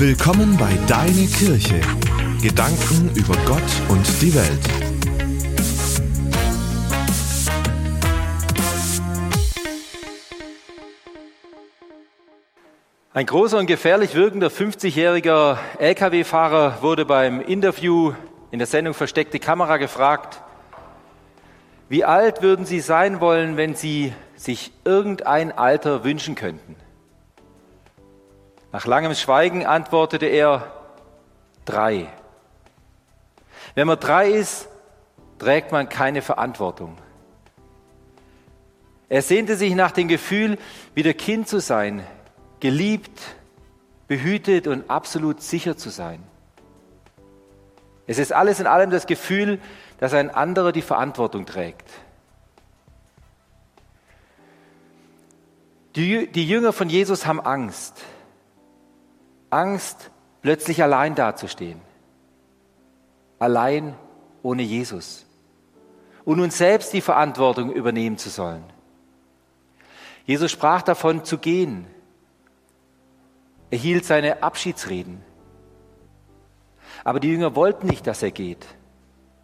Willkommen bei Deine Kirche. Gedanken über Gott und die Welt. Ein großer und gefährlich wirkender 50-jähriger Lkw-Fahrer wurde beim Interview in der Sendung Versteckte Kamera gefragt, wie alt würden Sie sein wollen, wenn Sie sich irgendein Alter wünschen könnten? Nach langem Schweigen antwortete er, drei. Wenn man drei ist, trägt man keine Verantwortung. Er sehnte sich nach dem Gefühl, wieder Kind zu sein, geliebt, behütet und absolut sicher zu sein. Es ist alles in allem das Gefühl, dass ein anderer die Verantwortung trägt. Die, Jünger von Jesus haben Angst. Angst, plötzlich allein dazustehen. Allein ohne Jesus. Und nun selbst die Verantwortung übernehmen zu sollen. Jesus sprach davon zu gehen. Er hielt seine Abschiedsreden. Aber die Jünger wollten nicht, dass er geht.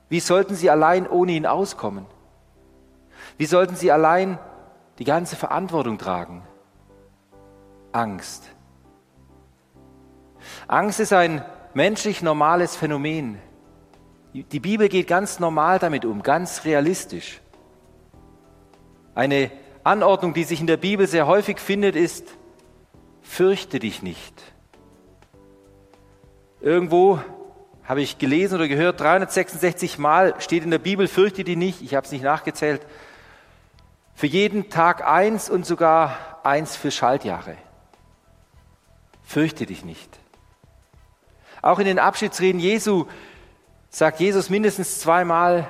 Wie sollten sie allein ohne ihn auskommen? Wie sollten sie allein die ganze Verantwortung tragen? Angst. Angst ist ein menschlich normales Phänomen. Die Bibel geht ganz normal damit um, ganz realistisch. Eine Anordnung, die sich in der Bibel sehr häufig findet, ist, fürchte dich nicht. Irgendwo habe ich gelesen oder gehört, 366 Mal steht in der Bibel, fürchte dich nicht, ich habe es nicht nachgezählt, für jeden Tag eins und sogar eins für Schaltjahre. Fürchte dich nicht. Auch in den Abschiedsreden Jesu sagt Jesus mindestens zweimal,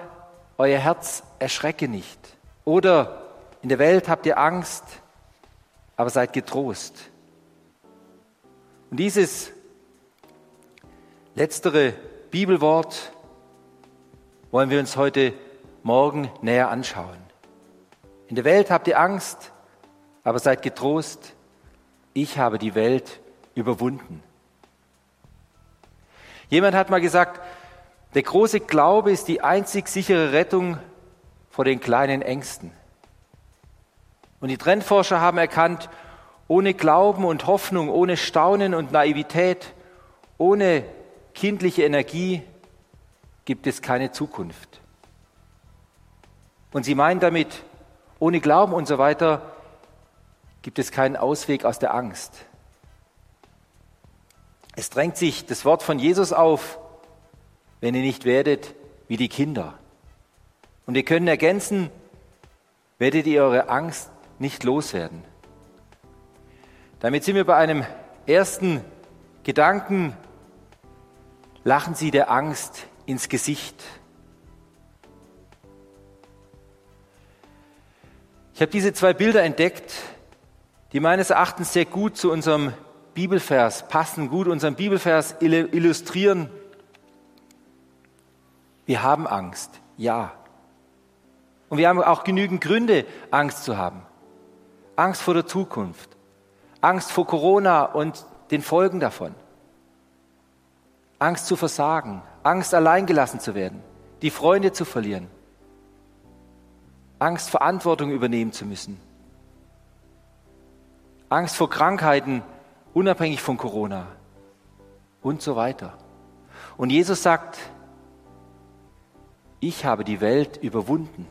euer Herz erschrecke nicht. Oder in der Welt habt ihr Angst, aber seid getrost. Und dieses letztere Bibelwort wollen wir uns heute Morgen näher anschauen. In der Welt habt ihr Angst, aber seid getrost. Ich habe die Welt überwunden. Jemand hat mal gesagt, der große Glaube ist die einzig sichere Rettung vor den kleinen Ängsten. Und die Trendforscher haben erkannt, ohne Glauben und Hoffnung, ohne Staunen und Naivität, ohne kindliche Energie gibt es keine Zukunft. Und sie meinen damit, ohne Glauben und so weiter gibt es keinen Ausweg aus der Angst. Es drängt sich das Wort von Jesus auf, wenn ihr nicht werdet wie die Kinder. Und wir können ergänzen, werdet ihr eure Angst nicht loswerden. Damit sind wir bei einem ersten Gedanken. Lachen Sie der Angst ins Gesicht. Ich habe diese zwei Bilder entdeckt, die meines Erachtens sehr gut zu unserem Bibelvers passen, gut. Unseren Bibelvers illustrieren. Wir haben Angst, ja. Und wir haben auch genügend Gründe, Angst zu haben. Angst vor der Zukunft, Angst vor Corona und den Folgen davon, Angst zu versagen, Angst alleingelassen zu werden, die Freunde zu verlieren, Angst Verantwortung übernehmen zu müssen, Angst vor Krankheiten, unabhängig von Corona und so weiter. Und Jesus sagt, ich habe die Welt überwunden.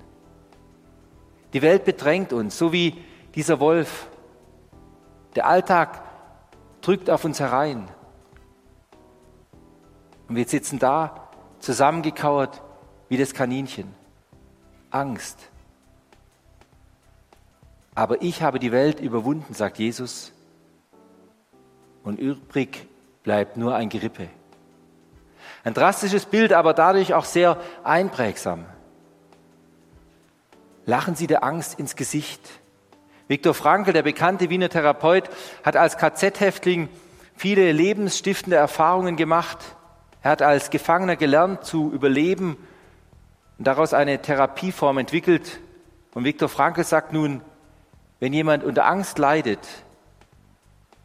Die Welt bedrängt uns, so wie dieser Wolf. Der Alltag drückt auf uns herein. Und wir sitzen da, zusammengekauert wie das Kaninchen. Angst. Aber ich habe die Welt überwunden, sagt Jesus und übrig bleibt nur ein Gerippe. Ein drastisches Bild, aber dadurch auch sehr einprägsam. Lachen Sie der Angst ins Gesicht. Viktor Frankl, der bekannte Wiener Therapeut, hat als KZ-Häftling viele lebensstiftende Erfahrungen gemacht. Er hat als Gefangener gelernt zu überleben und daraus eine Therapieform entwickelt. Und Viktor Frankl sagt nun, wenn jemand unter Angst leidet,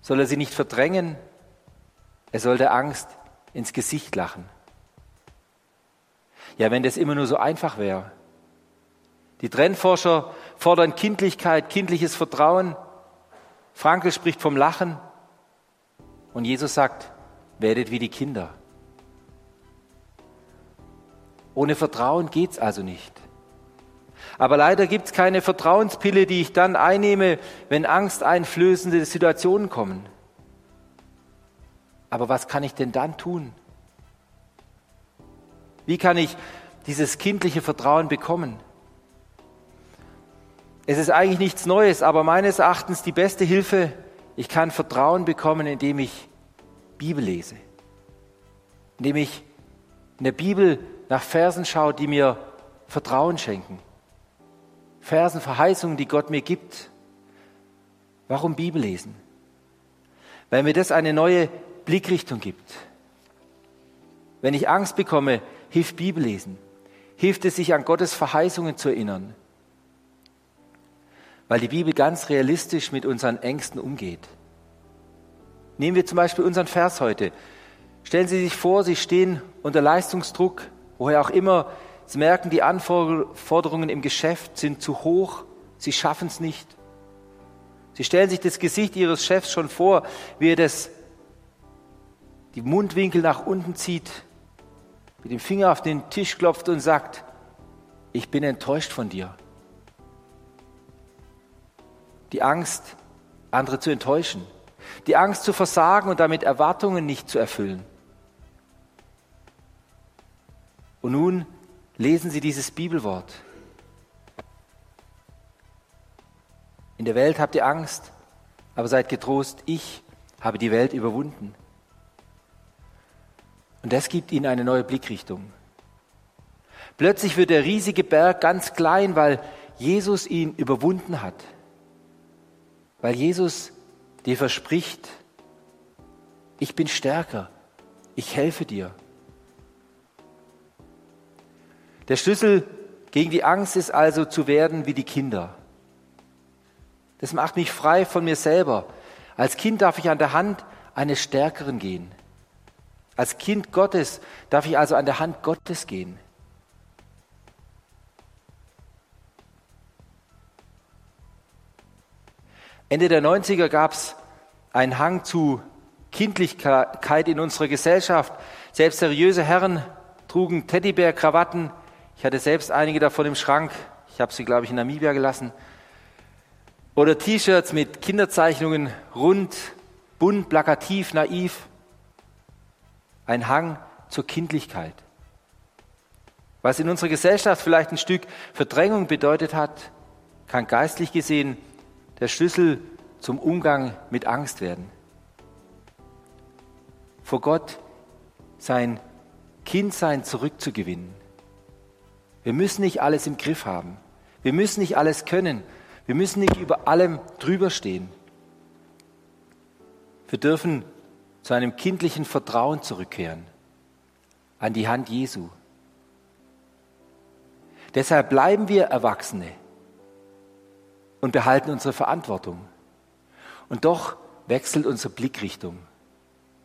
soll er sie nicht verdrängen, Er soll der Angst ins Gesicht lachen. Ja, wenn das immer nur so einfach wäre. Die Trendforscher fordern Kindlichkeit, kindliches Vertrauen. Frankel spricht vom Lachen. Und Jesus sagt, werdet wie die Kinder. Ohne Vertrauen geht's also nicht. Aber leider gibt's keine Vertrauenspille, die ich dann einnehme, wenn angsteinflößende Situationen kommen. Aber was kann ich denn dann tun? Wie kann ich dieses kindliche Vertrauen bekommen? Es ist eigentlich nichts Neues, aber meines Erachtens die beste Hilfe, ich kann Vertrauen bekommen, indem ich Bibel lese, indem ich in der Bibel nach Versen schaue, die mir Vertrauen schenken. Versen, Verheißungen, die Gott mir gibt. Warum Bibel lesen? Weil mir das eine neue Blickrichtung gibt. Wenn ich Angst bekomme, hilft Bibellesen. Hilft es, sich an Gottes Verheißungen zu erinnern. Weil die Bibel ganz realistisch mit unseren Ängsten umgeht. Nehmen wir zum Beispiel unseren Vers heute. Stellen Sie sich vor, Sie stehen unter Leistungsdruck, woher auch immer. Sie merken, die Anforderungen im Geschäft sind zu hoch. Sie schaffen es nicht. Sie stellen sich das Gesicht Ihres Chefs schon vor, wie er das die Mundwinkel nach unten zieht, mit dem Finger auf den Tisch klopft und sagt, ich bin enttäuscht von dir. Die Angst, andere zu enttäuschen. Die Angst zu versagen und damit Erwartungen nicht zu erfüllen. Und nun lesen Sie dieses Bibelwort. In der Welt habt ihr Angst, aber seid getrost, ich habe die Welt überwunden. Und das gibt ihnen eine neue Blickrichtung. Plötzlich wird der riesige Berg ganz klein, weil Jesus ihn überwunden hat. Weil Jesus dir verspricht, ich bin stärker, ich helfe dir. Der Schlüssel gegen die Angst ist also zu werden wie die Kinder. Das macht mich frei von mir selber. Als Kind darf ich an der Hand eines Stärkeren gehen. Als Kind Gottes darf ich also an der Hand Gottes gehen. Ende der 90er gab es einen Hang zu Kindlichkeit in unserer Gesellschaft. Selbst seriöse Herren trugen Teddybär-Krawatten. Ich hatte selbst einige davon im Schrank. Ich habe sie, glaube ich, in Namibia gelassen. Oder T-Shirts mit Kinderzeichnungen, rund, bunt, plakativ, naiv ein Hang zur Kindlichkeit. Was in unserer Gesellschaft vielleicht ein Stück Verdrängung bedeutet hat, kann geistlich gesehen der Schlüssel zum Umgang mit Angst werden. Vor Gott sein Kindsein zurückzugewinnen. Wir müssen nicht alles im Griff haben. Wir müssen nicht alles können. Wir müssen nicht über allem drüber stehen. Wir dürfen zu einem kindlichen Vertrauen zurückkehren an die Hand Jesu. Deshalb bleiben wir Erwachsene und behalten unsere Verantwortung. Und doch wechselt unsere Blickrichtung.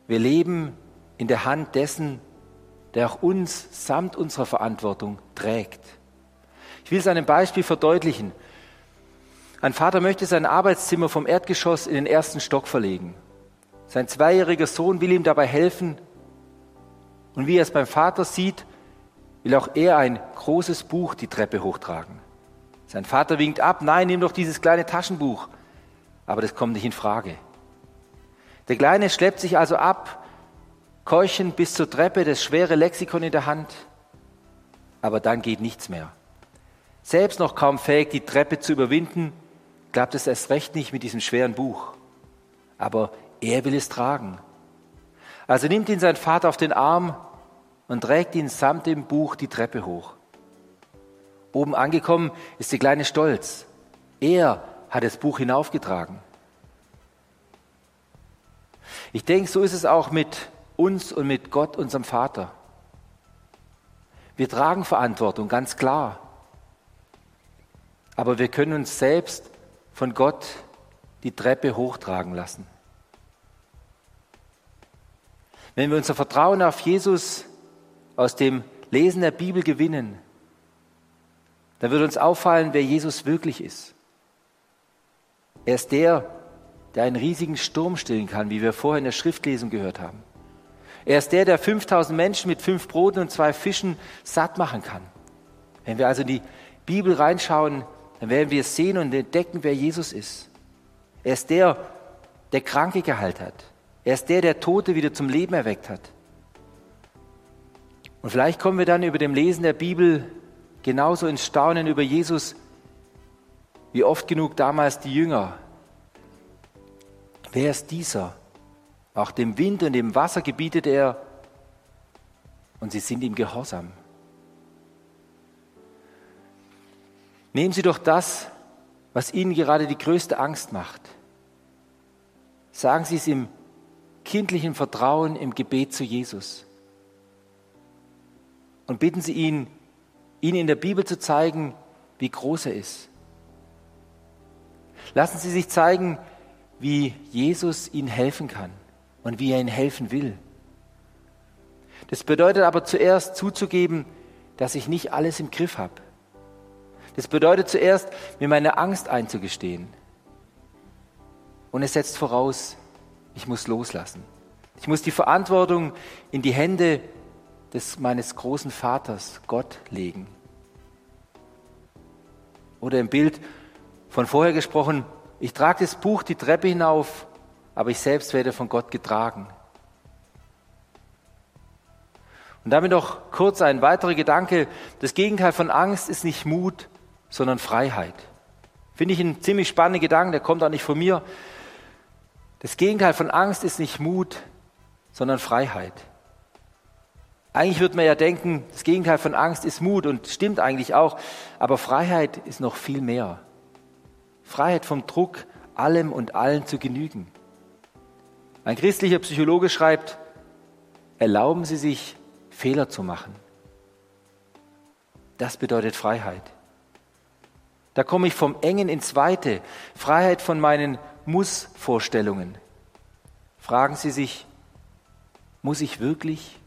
Wir leben in der Hand dessen, der auch uns samt unserer Verantwortung trägt. Ich will es an einem Beispiel verdeutlichen. Ein Vater möchte sein Arbeitszimmer vom Erdgeschoss in den ersten Stock verlegen. Sein zweijähriger Sohn will ihm dabei helfen. Und wie er es beim Vater sieht, will auch er ein großes Buch die Treppe hochtragen. Sein Vater winkt ab, nein, nimm doch dieses kleine Taschenbuch. Aber das kommt nicht in Frage. Der Kleine schleppt sich also ab, keuchend bis zur Treppe, das schwere Lexikon in der Hand. Aber dann geht nichts mehr. Selbst noch kaum fähig, die Treppe zu überwinden, klappt es erst recht nicht mit diesem schweren Buch. Aber er will es tragen. Also nimmt ihn sein Vater auf den Arm und trägt ihn samt dem Buch die Treppe hoch. Oben angekommen ist der Kleine stolz. Er hat das Buch hinaufgetragen. Ich denke, so ist es auch mit uns und mit Gott, unserem Vater. Wir tragen Verantwortung, ganz klar. Aber wir können uns selbst von Gott die Treppe hochtragen lassen. Wenn wir unser Vertrauen auf Jesus aus dem Lesen der Bibel gewinnen, dann wird uns auffallen, wer Jesus wirklich ist. Er ist der, der einen riesigen Sturm stillen kann, wie wir vorher in der Schriftlesung gehört haben. Er ist der, der 5000 Menschen mit fünf Broten und zwei Fischen satt machen kann. Wenn wir also in die Bibel reinschauen, dann werden wir sehen und entdecken, wer Jesus ist. Er ist der, der Kranke geheilt hat. Er ist der, der Tote wieder zum Leben erweckt hat. Und vielleicht kommen wir dann über dem Lesen der Bibel genauso ins Staunen über Jesus, wie oft genug damals die Jünger. Wer ist dieser? Auch dem Wind und dem Wasser gebietet er und sie sind ihm gehorsam. Nehmen Sie doch das, was Ihnen gerade die größte Angst macht. Sagen Sie es im kindlichen Vertrauen im Gebet zu Jesus. Und bitten Sie ihn, Ihnen in der Bibel zu zeigen, wie groß er ist. Lassen Sie sich zeigen, wie Jesus Ihnen helfen kann und wie er Ihnen helfen will. Das bedeutet aber zuerst zuzugeben, dass ich nicht alles im Griff habe. Das bedeutet zuerst, mir meine Angst einzugestehen. Und es setzt voraus, ich muss loslassen. Ich muss die Verantwortung in die Hände des meines großen Vaters, Gott, legen. Oder im Bild von vorher gesprochen, ich trage das Buch die Treppe hinauf, aber ich selbst werde von Gott getragen. Und damit noch kurz ein weiterer Gedanke. Das Gegenteil von Angst ist nicht Mut, sondern Freiheit. Finde ich einen ziemlich spannenden Gedanken, der kommt auch nicht von mir. Das Gegenteil von Angst ist nicht Mut, sondern Freiheit. Eigentlich würde man ja denken, das Gegenteil von Angst ist Mut und stimmt eigentlich auch, aber Freiheit ist noch viel mehr. Freiheit vom Druck, allem und allen zu genügen. Ein christlicher Psychologe schreibt, erlauben Sie sich, Fehler zu machen. Das bedeutet Freiheit. Da komme ich vom Engen ins Weite, Freiheit von meinen Muss-Vorstellungen. Fragen Sie sich, muss ich wirklich?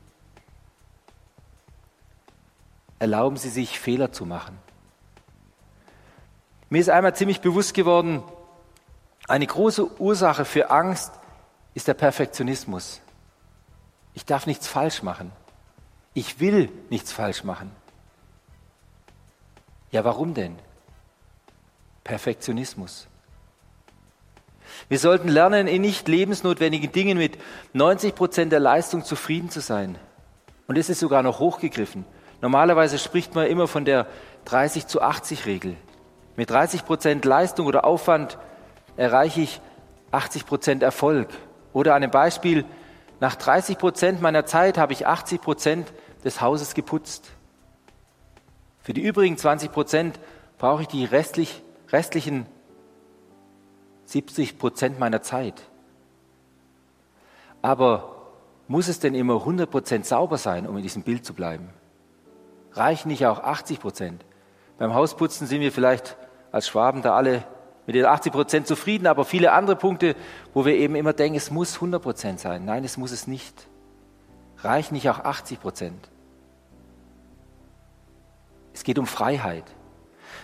Erlauben Sie sich, Fehler zu machen. Mir ist einmal ziemlich bewusst geworden, eine große Ursache für Angst ist der Perfektionismus. Ich darf nichts falsch machen. Ich will nichts falsch machen. Ja, warum denn? Perfektionismus. Wir sollten lernen, in nicht lebensnotwendigen Dingen mit 90 Prozent der Leistung zufrieden zu sein. Und es ist sogar noch hochgegriffen. Normalerweise spricht man immer von der 30 zu 80 Regel. Mit 30 Prozent Leistung oder Aufwand erreiche ich 80 Prozent Erfolg. Oder an einem Beispiel, nach 30 Prozent meiner Zeit habe ich 80 Prozent des Hauses geputzt. Für die übrigen 20 Prozent brauche ich die restlich, restlichen 70 Prozent meiner Zeit. Aber muss es denn immer 100 Prozent sauber sein, um in diesem Bild zu bleiben? Reichen nicht auch 80 Prozent? Beim Hausputzen sind wir vielleicht als Schwaben da alle mit den 80 Prozent zufrieden, aber viele andere Punkte, wo wir eben immer denken, es muss 100 Prozent sein. Nein, es muss es nicht. Reichen nicht auch 80 Prozent? Es geht um Freiheit.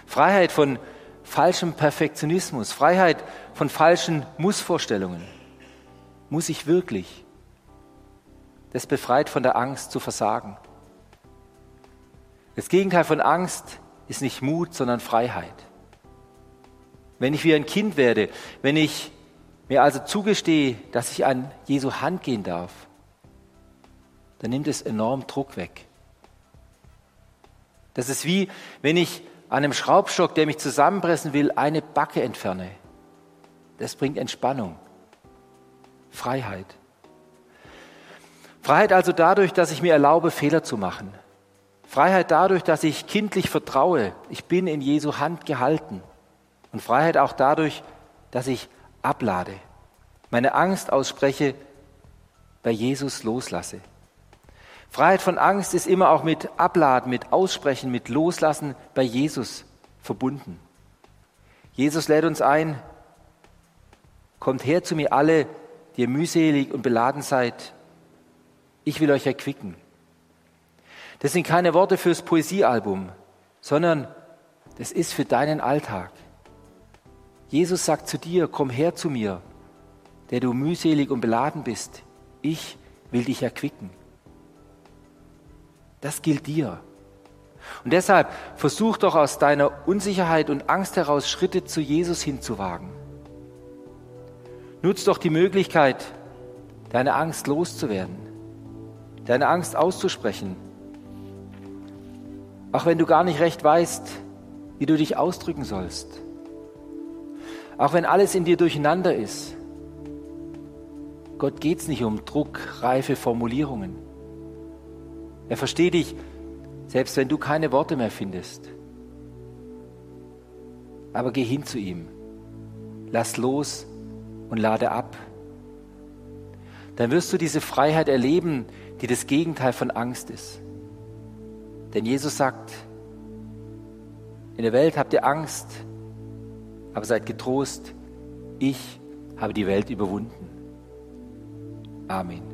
Freiheit von falschem Perfektionismus, Freiheit von falschen Mussvorstellungen. Muss ich wirklich? Das befreit von der Angst zu versagen. Das Gegenteil von Angst ist nicht Mut, sondern Freiheit. Wenn ich wie ein Kind werde, wenn ich mir also zugestehe, dass ich an Jesu Hand gehen darf, dann nimmt es enorm Druck weg. Das ist wie, wenn ich an einem Schraubstock, der mich zusammenpressen will, eine Backe entferne. Das bringt Entspannung, Freiheit. Freiheit also dadurch, dass ich mir erlaube, Fehler zu machen. Freiheit dadurch, dass ich kindlich vertraue, ich bin in Jesu Hand gehalten. Und Freiheit auch dadurch, dass ich ablade, meine Angst ausspreche, bei Jesus loslasse. Freiheit von Angst ist immer auch mit Abladen, mit Aussprechen, mit Loslassen bei Jesus verbunden. Jesus lädt uns ein, kommt her zu mir alle, die ihr mühselig und beladen seid, Ich will euch erquicken. Das sind keine Worte fürs Poesiealbum, sondern das ist für deinen Alltag. Jesus sagt zu dir, komm her zu mir, der du mühselig und beladen bist. Ich will dich erquicken. Das gilt dir. Und deshalb versuch doch aus deiner Unsicherheit und Angst heraus Schritte zu Jesus hinzuwagen. Nutz doch die Möglichkeit, deine Angst loszuwerden, deine Angst auszusprechen. Auch wenn du gar nicht recht weißt, wie du dich ausdrücken sollst. Auch wenn alles in dir durcheinander ist. Gott geht es nicht um druckreife Formulierungen. Er versteht dich, selbst wenn du keine Worte mehr findest. Aber geh hin zu ihm. Lass los und lade ab. Dann wirst du diese Freiheit erleben, die das Gegenteil von Angst ist. Denn Jesus sagt, in der Welt habt ihr Angst, aber seid getrost, ich habe die Welt überwunden. Amen.